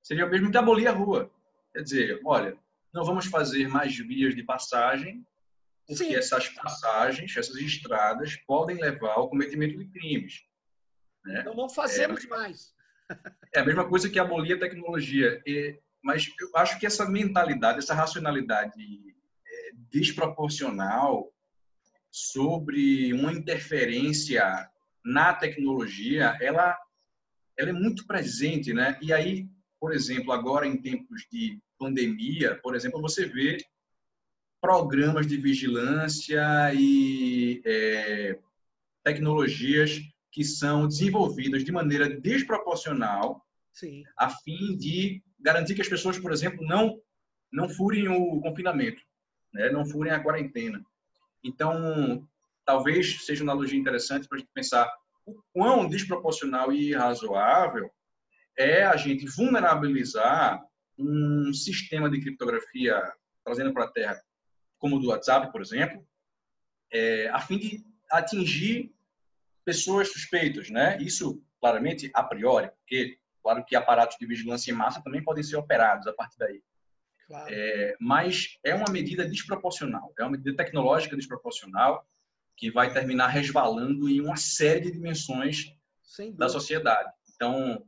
B: Seria o mesmo que abolir a rua. Quer dizer, olha, não vamos fazer mais vias de passagem, porque Sim. essas passagens, essas estradas, podem levar ao cometimento de crimes.
A: Né? Então não fazemos é, mais.
B: É a mesma coisa que abolir a tecnologia. E, mas eu acho que essa mentalidade, essa racionalidade é, desproporcional sobre uma interferência na tecnologia, ela, ela é muito presente, né? E aí por exemplo, agora em tempos de pandemia, por exemplo, você vê programas de vigilância e é, tecnologias que são desenvolvidas de maneira desproporcional, Sim. a fim de garantir que as pessoas, por exemplo, não não furem o confinamento, né? não furem a quarentena. Então, talvez seja uma analogia interessante para a gente pensar o quão desproporcional e irrazoável é a gente vulnerabilizar um sistema de criptografia trazendo para a Terra, como o do WhatsApp, por exemplo, é, a fim de atingir pessoas suspeitas, né? Isso, claramente, a priori, porque, claro que aparatos de vigilância em massa também podem ser operados a partir daí. Claro. É, mas é uma medida desproporcional, é uma medida tecnológica desproporcional que vai terminar resvalando em uma série de dimensões da sociedade. Então,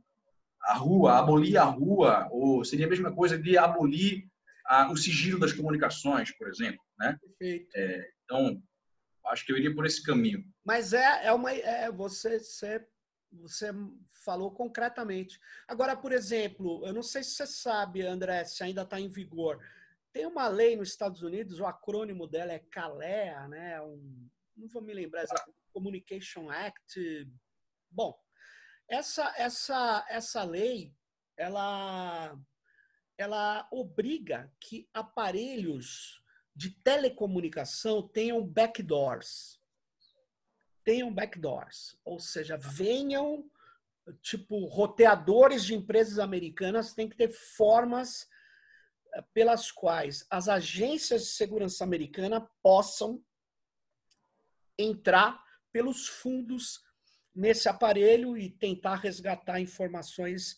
B: a rua, abolir a rua, ou seria a mesma coisa de abolir a, o sigilo das comunicações, por exemplo, né? Perfeito. É, então, acho que eu iria por esse caminho.
A: Mas é, é uma. É, você, você, você falou concretamente. Agora, por exemplo, eu não sei se você sabe, André, se ainda está em vigor. Tem uma lei nos Estados Unidos, o acrônimo dela é CALEA, né? Um, não vou me lembrar exatamente, Communication Act. Bom, essa, essa, essa lei, ela, ela obriga que aparelhos de telecomunicação tenham backdoors. Tenham backdoors, ou seja, venham tipo roteadores de empresas americanas têm que ter formas eh, pelas quais as agências de segurança americana possam entrar pelos fundos nesse aparelho e tentar resgatar informações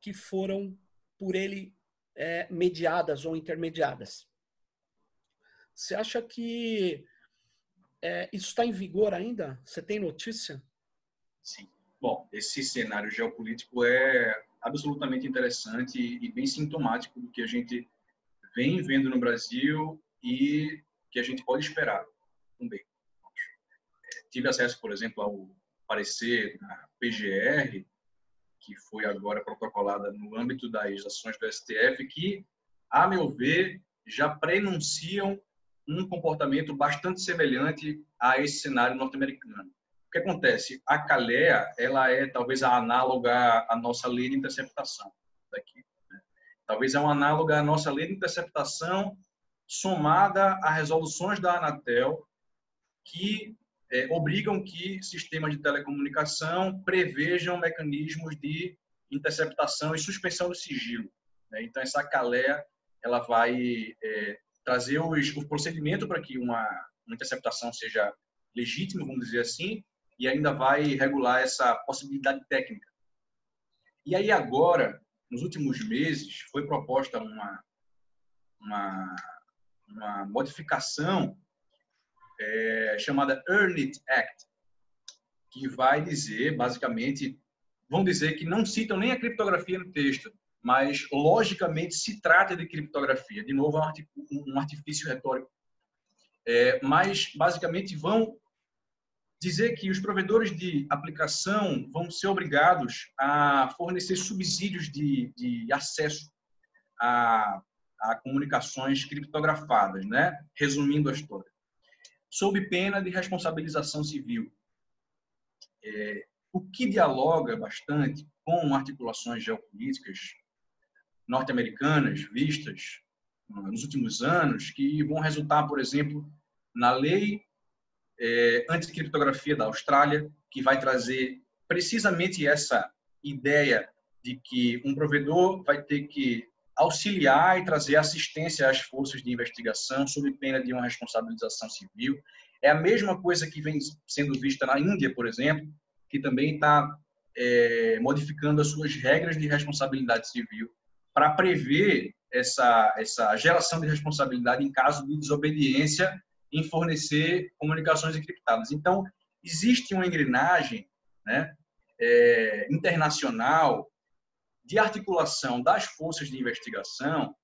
A: que foram por ele é, mediadas ou intermediadas. Você acha que é, isso está em vigor ainda? Você tem notícia?
B: Sim. Bom, esse cenário geopolítico é absolutamente interessante e bem sintomático do que a gente vem vendo no Brasil e que a gente pode esperar também. Tive acesso, por exemplo, ao parecer da PGR, que foi agora protocolada no âmbito das ações do STF, que, a meu ver, já prenunciam um comportamento bastante semelhante a esse cenário norte-americano. O que acontece? A CALEA, ela é talvez a análoga à nossa lei de interceptação daqui. Né? Talvez é uma análoga à nossa lei de interceptação somada a resoluções da Anatel que é, obrigam que sistemas de telecomunicação prevejam mecanismos de interceptação e suspensão do sigilo. Né? Então, essa CALEA ela vai é, trazer os, o procedimento para que uma, uma interceptação seja legítima, vamos dizer assim, e ainda vai regular essa possibilidade técnica. E aí agora, nos últimos meses, foi proposta uma, uma, uma modificação é, chamada Earn It Act, que vai dizer, basicamente, vão dizer que não citam nem a criptografia no texto, mas logicamente se trata de criptografia. De novo, é um artifício retórico. É, mas basicamente vão dizer que os provedores de aplicação vão ser obrigados a fornecer subsídios de, de acesso a, a comunicações criptografadas, né? Resumindo a história, sob pena de responsabilização civil. É, o que dialoga bastante com articulações geopolíticas norte-americanas vistas nos últimos anos, que vão resultar, por exemplo, na lei é, anticriptografia da Austrália, que vai trazer precisamente essa ideia de que um provedor vai ter que auxiliar e trazer assistência às forças de investigação sob pena de uma responsabilização civil. É a mesma coisa que vem sendo vista na Índia, por exemplo, que também está é, modificando as suas regras de responsabilidade civil para prever essa, essa geração de responsabilidade em caso de desobediência em fornecer comunicações encriptadas. Então, existe uma engrenagem né, é, internacional de articulação das forças de investigação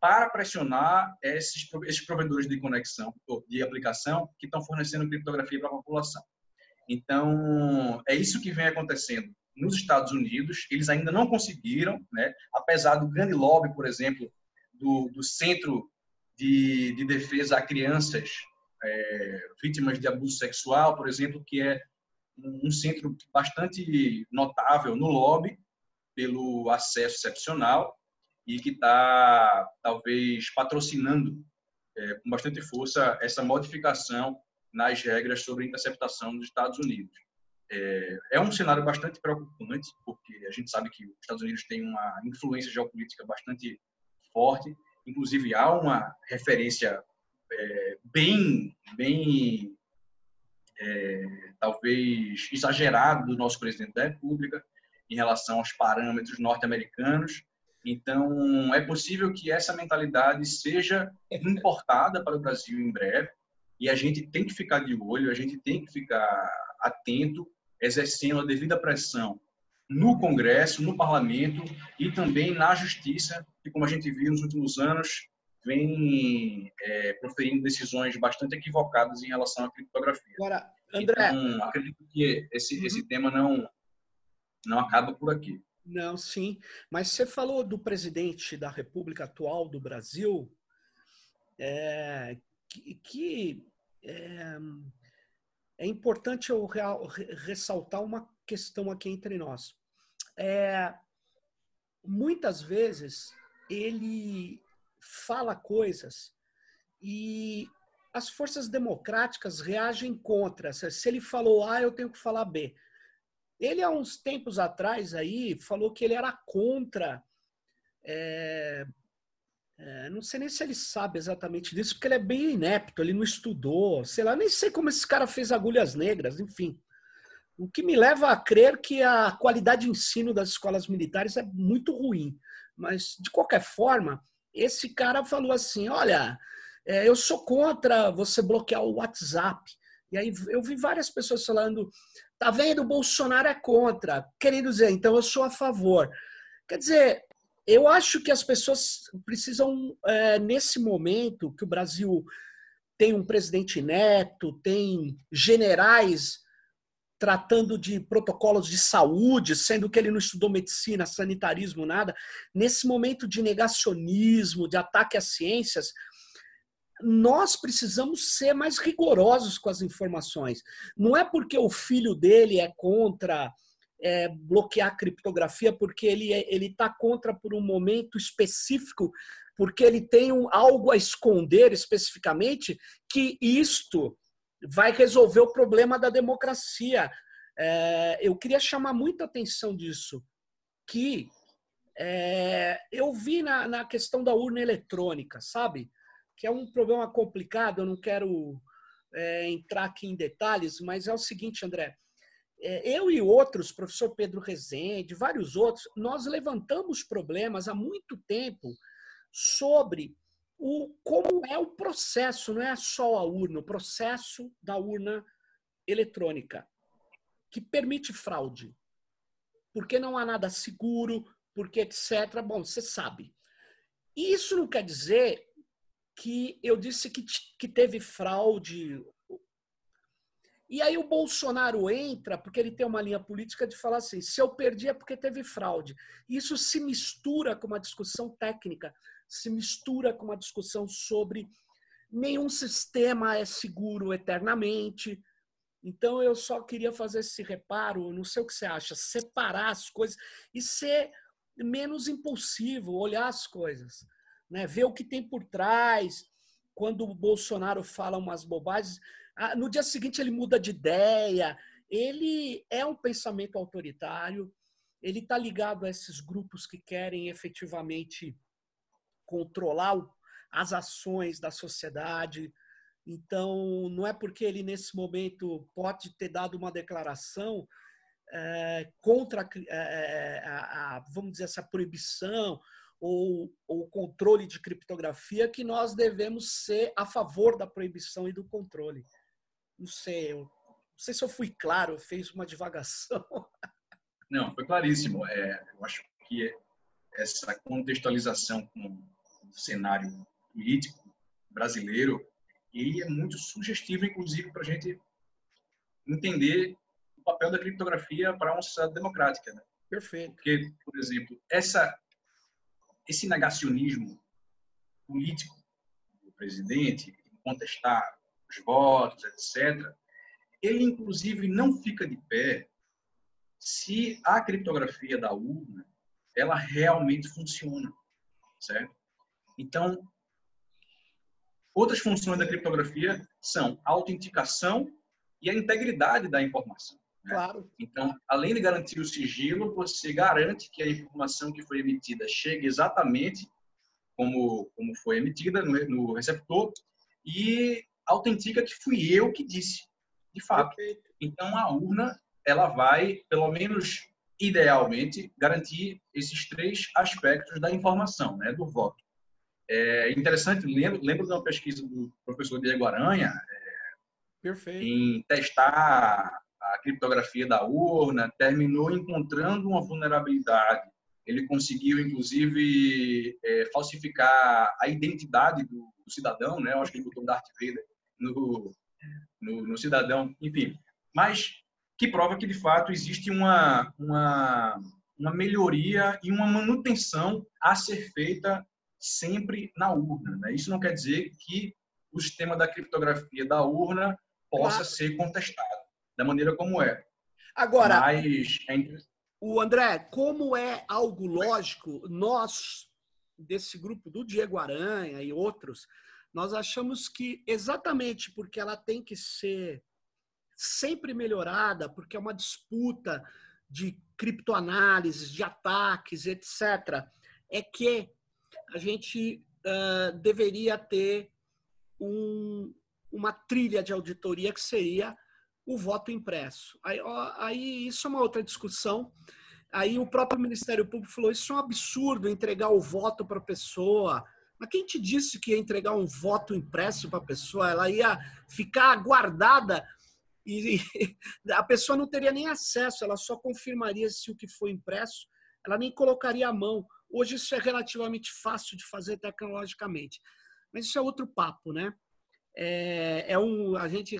B: para pressionar esses, esses provedores de conexão, de aplicação, que estão fornecendo criptografia para a população. Então, é isso que vem acontecendo nos Estados Unidos, eles ainda não conseguiram, né? apesar do grande lobby, por exemplo, do, do Centro de, de Defesa a Crianças é, Vítimas de Abuso Sexual, por exemplo, que é um centro bastante notável no lobby pelo acesso excepcional e que está, talvez, patrocinando é, com bastante força essa modificação nas regras sobre interceptação dos Estados Unidos. É, é, um cenário bastante preocupante, porque a gente sabe que os Estados Unidos têm uma influência geopolítica bastante forte, inclusive há uma referência é, bem, bem é, talvez exagerada do nosso presidente da República em relação aos parâmetros norte-americanos. Então, é possível que essa mentalidade seja importada para o Brasil em breve e a gente tem que ficar de olho, a gente tem que ficar atento, exercendo a devida pressão no Congresso, no Parlamento e também na Justiça, que, como a gente viu nos últimos anos, vem é, proferindo decisões bastante equivocadas em relação à criptografia.
A: Agora, André...
B: Então, acredito que esse, uhum. esse tema não, não acaba por aqui.
A: Não, sim. Mas você falou do presidente da República atual do Brasil, é, que, que é, é, importante eu real, ressaltar uma questão aqui entre nós. É, muitas vezes ele fala coisas e as forças democráticas reagem contra. Se ele falou A, eu tenho que falar B. Ele, há uns tempos atrás, aí, falou que ele era contra. É, é, não sei nem se ele sabe exatamente disso, porque ele é bem inepto, ele não estudou, sei lá, nem sei como esse cara fez agulhas negras, enfim. O que me leva a crer que a qualidade de ensino das escolas militares é muito ruim. Mas, de qualquer forma, esse cara falou assim: olha, é, eu sou contra você bloquear o WhatsApp. E aí eu vi várias pessoas falando: Tá vendo? O Bolsonaro é contra. Querendo dizer, então eu sou a favor. Quer dizer, eu acho que as pessoas precisam, é, nesse momento que o Brasil tem um presidente neto, tem generais tratando de protocolos de saúde, sendo que ele não estudou medicina, sanitarismo, nada. Nesse momento de negacionismo, de ataque às ciências, nós precisamos ser mais rigorosos com as informações. Não é porque o filho dele é contra é, bloquear a criptografia, porque ele é, ele está contra por um momento específico, porque ele tem um, algo a esconder especificamente, que isto vai resolver o problema da democracia. É, eu queria chamar muita atenção disso, que é, eu vi na, na questão da urna eletrônica, sabe? Que é um problema complicado, eu não quero é, entrar aqui em detalhes, mas é o seguinte, André. É, eu e outros, professor Pedro Rezende, vários outros, nós levantamos problemas há muito tempo sobre o, como é o processo, não é só a urna, o processo da urna eletrônica, que permite fraude. Porque não há nada seguro, porque etc. Bom, você sabe. Isso não quer dizer que eu disse que, que teve fraude. E aí o Bolsonaro entra, porque ele tem uma linha política de falar assim: se eu perdi é porque teve fraude. Isso se mistura com uma discussão técnica, se mistura com uma discussão sobre nenhum sistema é seguro eternamente. Então eu só queria fazer esse reparo, não sei o que você acha, separar as coisas e ser menos impulsivo, olhar as coisas né? ver o que tem por trás. Quando o Bolsonaro fala umas bobagens, no dia seguinte ele muda de ideia. Ele é um pensamento autoritário, ele está ligado a esses grupos que querem efetivamente controlar as ações da sociedade. Então, não é porque ele, nesse momento, pode ter dado uma declaração é, contra é, a, a, vamos dizer, essa proibição ou, ou controle de criptografia que nós devemos ser a favor da proibição e do controle. Não sei, eu, não sei se eu fui claro, eu fiz uma divagação.
B: Não, foi claríssimo. É, eu acho que essa contextualização com o cenário político brasileiro, ele é muito sugestivo, inclusive, para a gente entender o papel da criptografia para uma sociedade democrática. Né?
A: Perfeito.
B: Porque, por exemplo, essa, esse negacionismo político do presidente, contestar os votos, etc., ele, inclusive, não fica de pé se a criptografia da urna ela realmente funciona, certo? Então, outras funções da criptografia são a autenticação e a integridade da informação.
A: Né? Claro.
B: Então, além de garantir o sigilo, você garante que a informação que foi emitida chegue exatamente como, como foi emitida no, no receptor e autentica que fui eu que disse, de fato. Perfeito. Então, a urna ela vai, pelo menos idealmente, garantir esses três aspectos da informação, né, do voto. É interessante, lembro, lembro de uma pesquisa do professor Diego Aranha
A: é,
B: em testar a criptografia da urna, terminou encontrando uma vulnerabilidade. Ele conseguiu, inclusive, é, falsificar a identidade do, do, cidadão, né? Eu acho que ele botou Darth Vader no, no, no cidadão, enfim. Mas que prova que, de fato, existe uma, uma, uma melhoria e uma manutenção a ser feita sempre na urna. Né? Isso não quer dizer que o sistema da criptografia da urna possa claro. ser contestado da maneira como é.
A: Agora, Mas é o André, como é algo lógico, nós desse grupo do Diego Aranha e outros, nós achamos que exatamente porque ela tem que ser sempre melhorada, porque é uma disputa de criptoanálises, de ataques, etc., é que a gente uh, deveria ter um, uma trilha de auditoria que seria o voto impresso. Aí, ó, aí isso é uma outra discussão. Aí o próprio Ministério Público falou: isso é um absurdo entregar o voto para a pessoa. Mas quem te disse que ia entregar um voto impresso para a pessoa? Ela ia ficar guardada e, a pessoa não teria nem acesso, ela só confirmaria se o que foi impresso, ela nem colocaria a mão. Hoje isso é relativamente fácil de fazer tecnologicamente, mas isso é outro papo, né? É, é um, a gente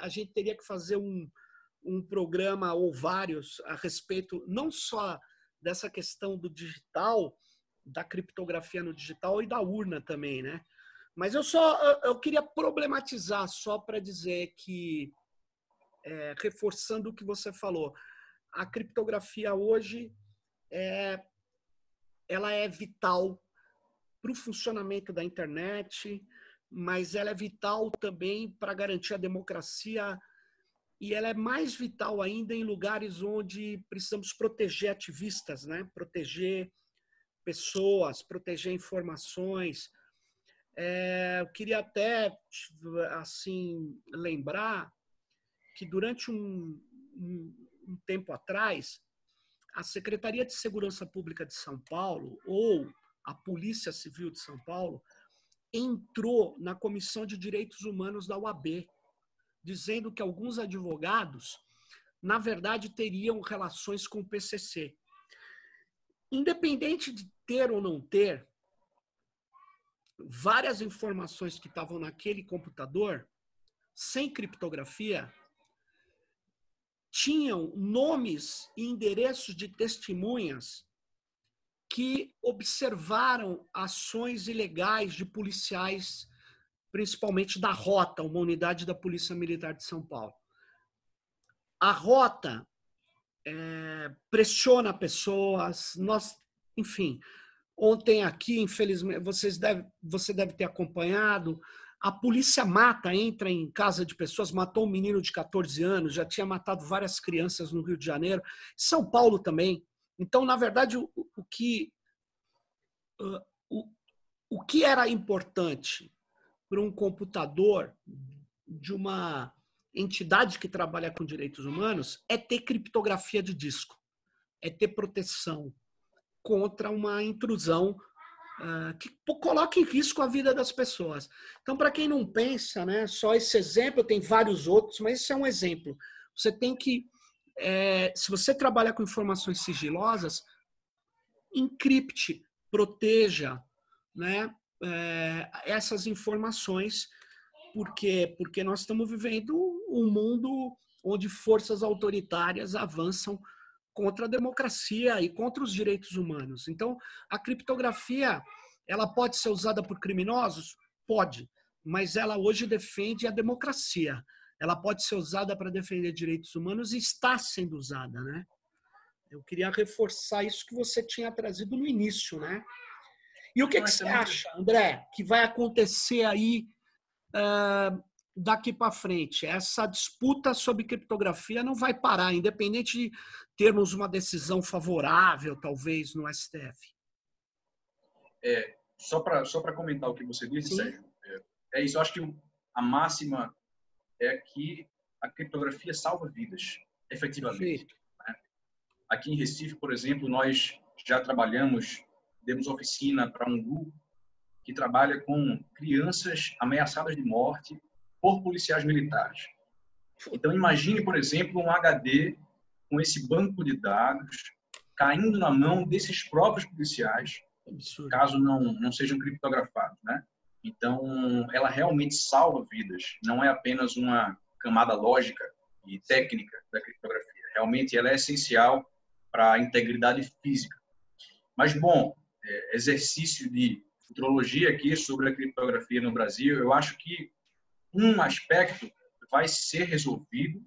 A: a gente teria que fazer um, um programa ou vários a respeito não só dessa questão do digital, da criptografia no digital e da urna também, né? Mas eu só eu queria problematizar só para dizer que é, reforçando o que você falou, a criptografia hoje é, ela é vital para o funcionamento da internet, mas ela é vital também para garantir a democracia e ela é mais vital ainda em lugares onde precisamos proteger ativistas, né? Proteger pessoas, proteger informações. É, eu queria até assim lembrar que durante um, um, um tempo atrás, a Secretaria de Segurança Pública de São Paulo ou a Polícia Civil de São Paulo entrou na Comissão de Direitos Humanos da UAB, dizendo que alguns advogados, na verdade, teriam relações com o PCC. Independente de ter ou não ter, várias informações que estavam naquele computador, sem criptografia, tinham nomes e endereços de testemunhas que observaram ações ilegais de policiais, principalmente da Rota, uma unidade da Polícia Militar de São Paulo. A Rota é, pressiona pessoas, nós, enfim. Ontem aqui, infelizmente, vocês deve, você deve ter acompanhado, a polícia mata, entra em casa de pessoas, matou um menino de 14 anos, já tinha matado várias crianças no Rio de Janeiro, São Paulo também. Então, na verdade, o, o que uh, o, o que era importante para um computador de uma entidade que trabalha com direitos humanos é ter criptografia de disco, é ter proteção contra uma intrusão uh, que coloca em risco a vida das pessoas. Então, para quem não pensa, né, só esse exemplo, tem vários outros, mas esse é um exemplo. Você tem que, é, se você trabalha com informações sigilosas, encripte, proteja né, é, essas informações, porque porque nós estamos vivendo um mundo onde forças autoritárias avançam contra a democracia e contra os direitos humanos. Então, a criptografia, ela pode ser usada por criminosos? Pode, mas ela hoje defende a democracia. Ela pode ser usada para defender direitos humanos e está sendo usada, né? Eu queria reforçar isso que você tinha trazido no início, né? E o que, que você acha, André, que vai acontecer aí uh, daqui para frente? Essa disputa sobre criptografia não vai parar, independente de termos uma decisão favorável, talvez, no STF.
B: É, só para só comentar o que você disse, Sim. Sérgio, é, é, isso. Eu acho que a máxima é que a criptografia salva vidas, efetivamente. Né? Aqui em Recife, por exemplo, nós já trabalhamos demos oficina para um grupo que trabalha com crianças ameaçadas de morte por policiais militares. Então, imagine, por exemplo, um HD com esse banco de dados caindo na mão desses próprios policiais, Absurdo. caso não, não sejam criptografados, né? Então, ela realmente salva vidas, não é apenas uma camada lógica e técnica da criptografia. Realmente, ela é essencial para a integridade física. Mas, bom, é, exercício de futurologia aqui sobre a criptografia no Brasil, eu acho que um aspecto vai ser resolvido,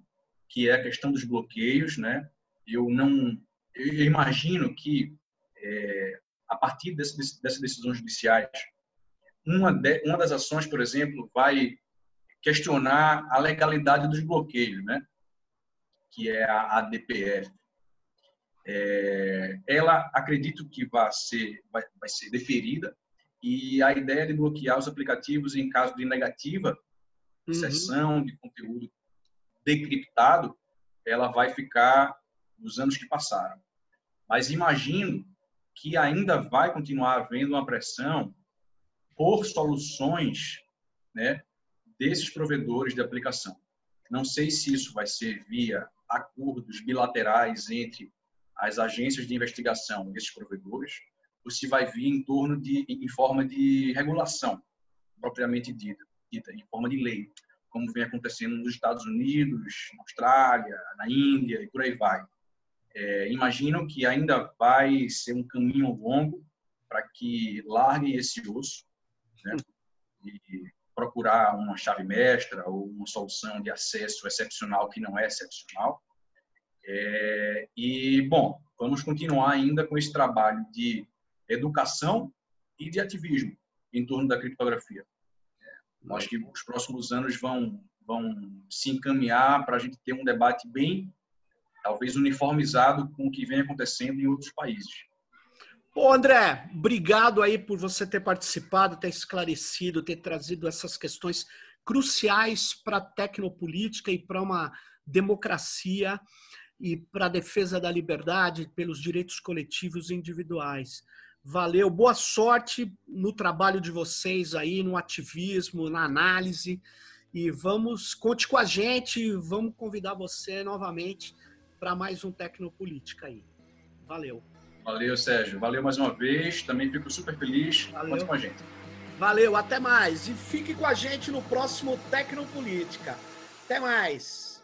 B: que é a questão dos bloqueios, né? Eu não, eu imagino que é, a partir desse, dessas decisões judiciais, uma, de, uma das ações, por exemplo, vai questionar a legalidade dos bloqueios, né? Que é a ADPF. É, ela acredito que vai ser, vai, vai ser deferida e a ideia de bloquear os aplicativos em caso de negativa uhum. sessão de conteúdo decriptado, ela vai ficar nos anos que passaram. Mas imagino que ainda vai continuar havendo uma pressão por soluções né, desses provedores de aplicação. Não sei se isso vai ser via acordos bilaterais entre as agências de investigação desses provedores, ou se vai vir em torno de em forma de regulação propriamente dita, dita em forma de lei, como vem acontecendo nos Estados Unidos, na Austrália, na Índia e por aí vai. É, imagino que ainda vai ser um caminho longo para que larguem esse osso né, e procurar uma chave mestra ou uma solução de acesso excepcional que não é excepcional é, e, bom, vamos continuar ainda com esse trabalho de educação e de ativismo em torno da criptografia. É, acho que os próximos anos vão, vão se encaminhar para a gente ter um debate bem, talvez, uniformizado com o que vem acontecendo em outros países.
A: Ô André, obrigado aí por você ter participado, ter esclarecido, ter trazido essas questões cruciais para a tecnopolítica e para uma democracia e para a defesa da liberdade, pelos direitos coletivos e individuais. Valeu, boa sorte no trabalho de vocês aí, no ativismo, na análise. E vamos, conte com a gente, vamos convidar você novamente para mais um Tecnopolítica aí. Valeu.
B: Valeu, Sérgio. Valeu mais uma vez. Também fico super feliz. Valeu. Conte com a gente.
A: Valeu, até mais. E fique com a gente no próximo Tecnopolítica. Até mais.